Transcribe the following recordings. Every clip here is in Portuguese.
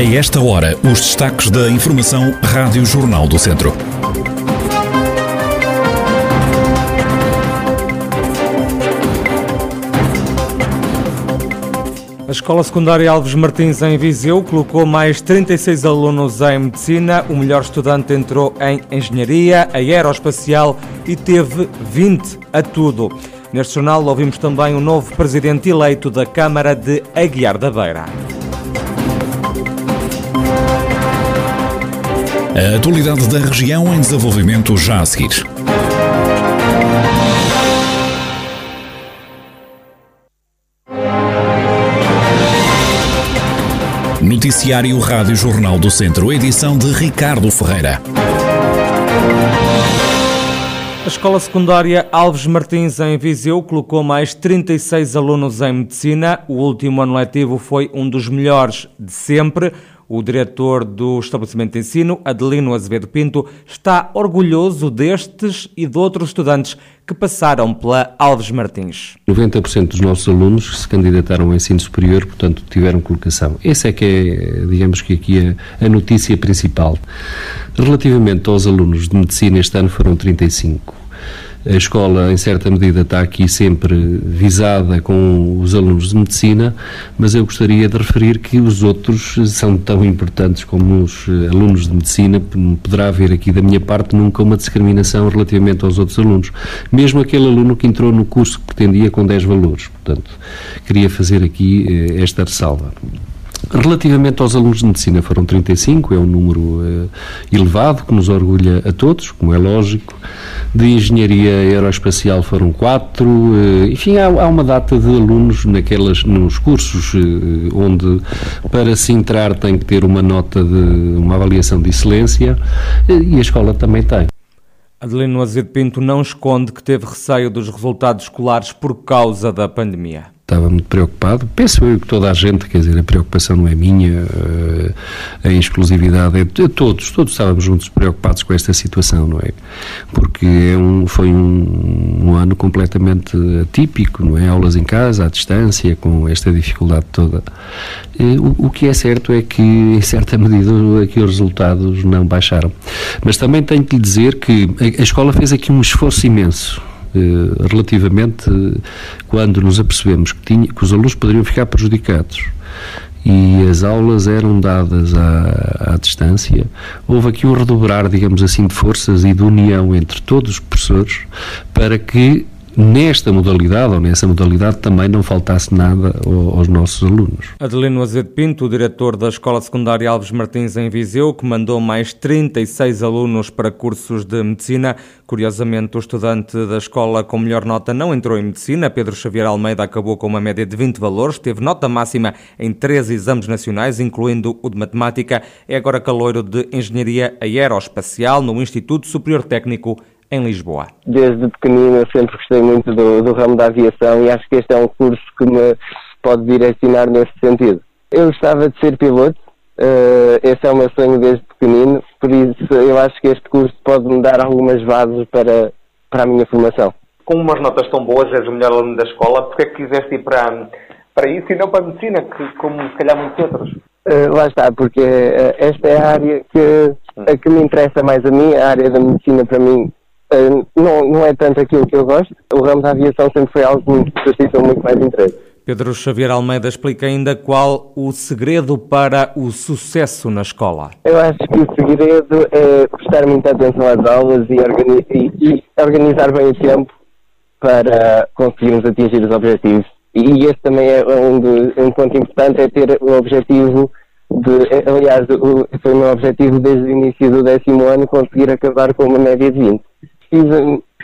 A esta hora, os destaques da Informação Rádio Jornal do Centro. A Escola Secundária Alves Martins em Viseu colocou mais 36 alunos em Medicina. O melhor estudante entrou em Engenharia Aeroespacial e teve 20 a tudo. Neste jornal ouvimos também o novo presidente eleito da Câmara de Aguiar da Beira. A atualidade da região em desenvolvimento já a seguir. Noticiário Rádio Jornal do Centro, edição de Ricardo Ferreira. A Escola Secundária Alves Martins em Viseu colocou mais 36 alunos em Medicina. O último ano letivo foi um dos melhores de sempre. O diretor do estabelecimento de ensino, Adelino Azevedo Pinto, está orgulhoso destes e de outros estudantes que passaram pela Alves Martins. 90% dos nossos alunos se candidataram ao ensino superior, portanto tiveram colocação. Essa é que é, digamos que aqui a, a notícia principal. Relativamente aos alunos de medicina, este ano foram 35. A escola, em certa medida, está aqui sempre visada com os alunos de medicina, mas eu gostaria de referir que os outros são tão importantes como os alunos de medicina. Poderá haver aqui, da minha parte, nunca uma discriminação relativamente aos outros alunos. Mesmo aquele aluno que entrou no curso que pretendia com 10 valores. Portanto, queria fazer aqui eh, esta ressalva. Relativamente aos alunos de medicina, foram 35, é um número eh, elevado que nos orgulha a todos, como é lógico. De engenharia aeroespacial foram 4, eh, enfim, há, há, uma data de alunos naquelas, nos cursos eh, onde para se entrar tem que ter uma nota de uma avaliação de excelência e a escola também tem. Adelino Azedo Pinto não esconde que teve receio dos resultados escolares por causa da pandemia estava muito preocupado. Penso eu que toda a gente, quer dizer, a preocupação não é minha, eh, a exclusividade é de todos, todos estávamos juntos preocupados com esta situação, não é? Porque é um, foi um, um, ano completamente atípico, não é? Aulas em casa, à distância, com esta dificuldade toda. O, o que é certo é que, em certa medida, aqui os resultados não baixaram. Mas também tenho que lhe dizer que a, a escola fez aqui um esforço imenso eh, relativamente quando nos apercebemos que, tinha, que os alunos poderiam ficar prejudicados. E as aulas eram dadas à, à, distância, houve aqui um redobrar, digamos assim, de forças e de união entre todos os professores para que nesta modalidade ou nessa modalidade também não faltasse nada aos nossos alunos. Adelino Azedo Pinto, diretor da Escola Secundária Alves Martins em Viseu, que mandou mais 36 alunos para cursos de medicina. Curiosamente, o estudante da escola com melhor nota não entrou em medicina. Pedro Xavier Almeida acabou com uma média de 20 valores, teve nota máxima em três exames nacionais, incluindo o de matemática. É agora caloiro de Engenharia Aeroespacial no Instituto Superior Técnico em Lisboa? Desde pequenino eu sempre gostei muito do, do ramo da aviação e acho que este é um curso que me pode direcionar nesse sentido. Eu gostava de ser piloto, uh, esse é o meu sonho desde pequenino, por isso eu acho que este curso pode me dar algumas bases para, para a minha formação. Com umas notas tão boas, és o melhor aluno da escola, porque é que quiseste ir para, para isso e não para a medicina, que, como se calhar muitos outros? Uh, lá está, porque uh, esta é a área que, a que me interessa mais a mim, a área da medicina para mim Uh, não, não é tanto aquilo que eu gosto. O ramo da aviação sempre foi algo que suscitou muito mais interesse. Pedro Xavier Almeida explica ainda qual o segredo para o sucesso na escola. Eu acho que o segredo é prestar muita atenção às aulas e, organi e, e organizar bem o tempo para conseguirmos atingir os objetivos. E este também é um, do, um ponto importante, é ter o objetivo de, aliás, o, foi o meu objetivo desde o início do décimo ano conseguir acabar com uma média de 20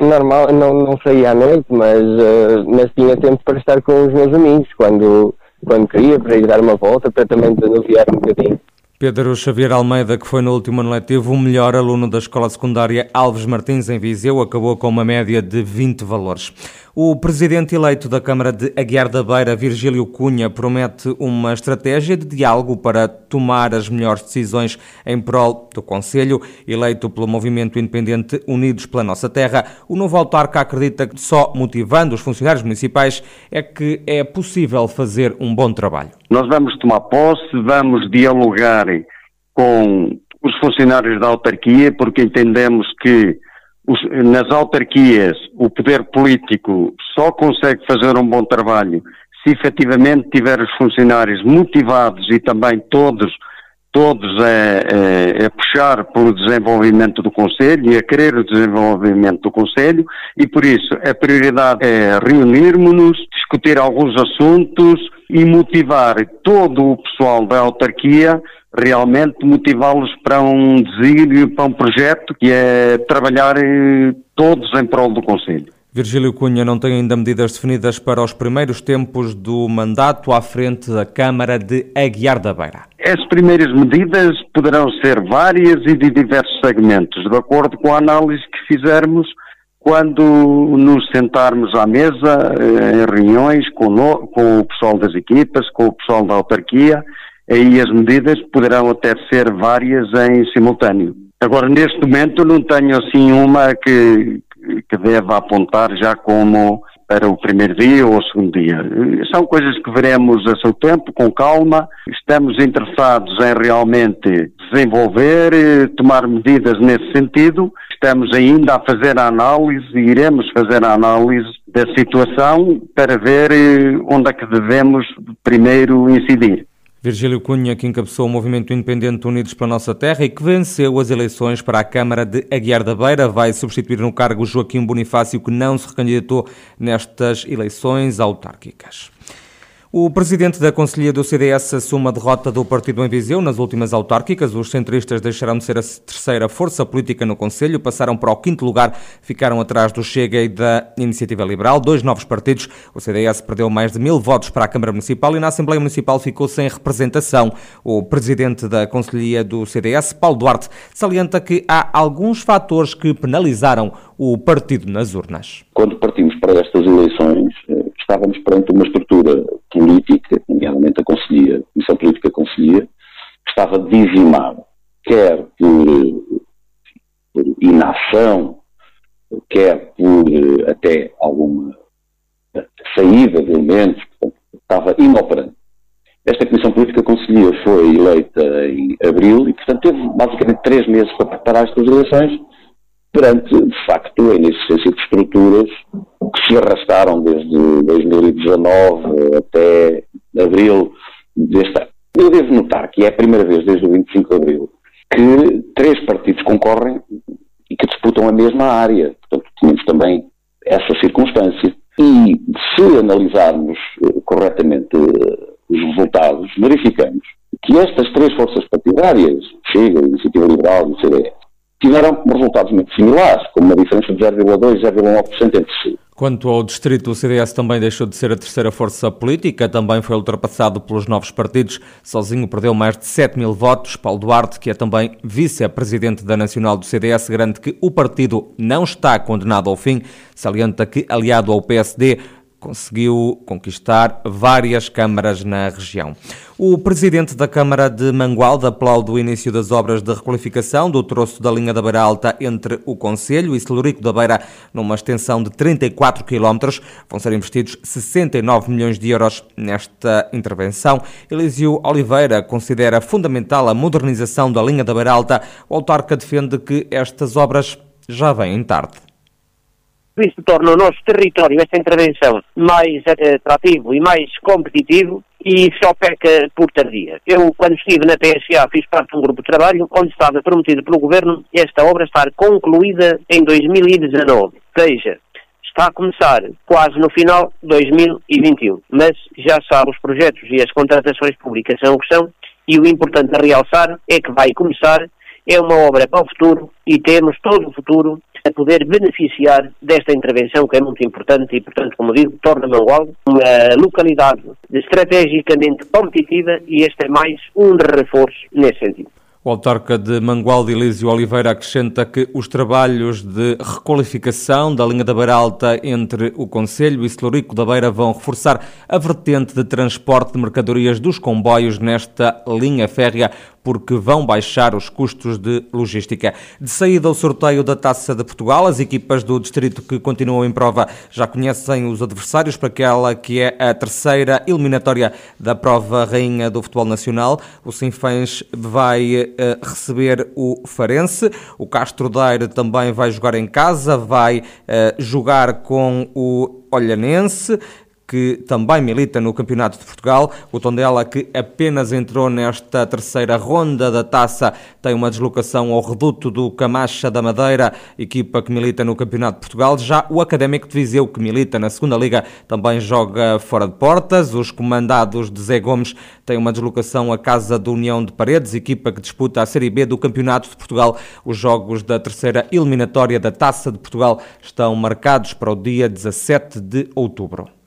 normal, não, não saía à noite, mas, uh, mas tinha tempo para estar com os meus amigos quando, quando queria, para ir dar uma volta, para também desanuviar um bocadinho. Pedro Xavier Almeida, que foi no último ano letivo o melhor aluno da escola secundária Alves Martins, em Viseu, acabou com uma média de 20 valores. O presidente eleito da Câmara de Aguiar da Beira, Virgílio Cunha, promete uma estratégia de diálogo para tomar as melhores decisões em prol do Conselho. Eleito pelo movimento independente Unidos pela Nossa Terra, o novo autarca acredita que só motivando os funcionários municipais é que é possível fazer um bom trabalho. Nós vamos tomar posse, vamos dialogar com os funcionários da autarquia, porque entendemos que os, nas autarquias o poder político só consegue fazer um bom trabalho se efetivamente tiver os funcionários motivados e também todos todos a, a, a, puxar pelo desenvolvimento do Conselho e a querer o desenvolvimento do Conselho e por isso a prioridade é reunirmos-nos, discutir alguns assuntos e motivar todo o pessoal da autarquia realmente motivá-los para um desígnio, para um projeto que é trabalhar eh, todos em prol do Conselho. Virgílio Cunha não tem ainda medidas definidas para os primeiros tempos do mandato à frente da Câmara de Aguiar da Beira. As primeiras medidas poderão ser várias e de diversos segmentos, de acordo com a análise que fizermos quando nos sentarmos à mesa eh, em reuniões com, com o pessoal das equipas, com o pessoal da autarquia aí as medidas poderão até ser várias em simultâneo. Agora, neste momento, não tenho assim uma que, que deva apontar já como para o primeiro dia ou o segundo dia. São coisas que veremos a seu tempo, com calma. Estamos interessados em realmente desenvolver, tomar medidas nesse sentido. Estamos ainda a fazer a análise e iremos fazer a análise da situação para ver eh, onde é que devemos primeiro incidir. Virgílio Cunha, que encabeçou o movimento independente Unidos pela Nossa Terra e que venceu as eleições para a Câmara de Aguiar da Beira, vai substituir no cargo Joaquim Bonifácio, que não se recandidatou nestas eleições autárquicas. O presidente da Conselhia do CDS assume a derrota do partido em Viseu nas últimas autárquicas. Os centristas deixaram de ser a terceira força política no Conselho, passaram para o quinto lugar, ficaram atrás do Chega e da Iniciativa Liberal, dois novos partidos. O CDS perdeu mais de mil votos para a Câmara Municipal e na Assembleia Municipal ficou sem representação. O presidente da Conselhia do CDS, Paulo Duarte, salienta que há alguns fatores que penalizaram o partido nas urnas. Quando partimos para estas eleições, eh, estávamos perante uma estrutura política, nomeadamente a Conselhia, a Comissão Política Conselhia, que estava dizimada, quer por, por inação, quer por eh, até alguma saída de elementos, portanto, estava inoperante. Esta Comissão Política Conselhia foi eleita em abril e, portanto, teve basicamente três meses para preparar estas eleições, perante, de facto, a inexistência de estruturas que se arrastaram desde 2019 até abril deste ano. Eu devo notar que é a primeira vez desde o 25 de abril que três partidos concorrem e que disputam a mesma área. Portanto, tínhamos também essa circunstância. E se analisarmos uh, corretamente uh, os resultados, verificamos que estas três forças partidárias, Chega, Iniciativa Liberal e CDS, tiveram resultados muito similares, com uma diferença de 0,2 e 0,9% entre si. Quanto ao distrito, o CDS também deixou de ser a terceira força política, também foi ultrapassado pelos novos partidos. Sozinho perdeu mais de 7 mil votos. Paulo Duarte, que é também vice-presidente da Nacional do CDS, garante que o partido não está condenado ao fim. Salienta que, aliado ao PSD, conseguiu conquistar várias câmaras na região. O presidente da Câmara de Mangualde aplaude o início das obras de requalificação do troço da linha da Beira Alta entre o Conselho e Celurico da Beira, numa extensão de 34 km. Vão ser investidos 69 milhões de euros nesta intervenção. Elísio Oliveira considera fundamental a modernização da linha da Beira Alta. O autarca defende que estas obras já vêm tarde. Isso torna o nosso território, esta intervenção, mais atrativo e mais competitivo e só peca por tardia. Eu, quando estive na PSA, fiz parte de um grupo de trabalho onde estava prometido pelo Governo esta obra estar concluída em 2019. Ou seja, está a começar quase no final de 2021. Mas já sabe, os projetos e as contratações públicas são o que são e o importante a realçar é que vai começar, é uma obra para o futuro e temos todo o futuro a poder beneficiar desta intervenção que é muito importante e, portanto, como digo, torna Mangual uma localidade estrategicamente competitiva e este é mais um reforço nesse sentido. O autarca de Mangualde, Elísio Oliveira, acrescenta que os trabalhos de requalificação da linha da Beira Alta entre o Conselho e Celurico da Beira vão reforçar a vertente de transporte de mercadorias dos comboios nesta linha férrea, porque vão baixar os custos de logística. De saída ao sorteio da Taça de Portugal, as equipas do distrito que continuam em prova já conhecem os adversários para aquela que é a terceira eliminatória da prova Rainha do Futebol Nacional. O Sinfãs vai receber o Farense, o Castro Daire também vai jogar em casa, vai uh, jogar com o Olhanense que também milita no Campeonato de Portugal. O Tondela, que apenas entrou nesta terceira ronda da taça, tem uma deslocação ao reduto do Camacha da Madeira, equipa que milita no Campeonato de Portugal. Já o Académico de Viseu, que milita na Segunda Liga, também joga fora de portas. Os comandados de Zé Gomes têm uma deslocação à Casa da União de Paredes, equipa que disputa a Série B do Campeonato de Portugal. Os jogos da terceira eliminatória da Taça de Portugal estão marcados para o dia 17 de outubro.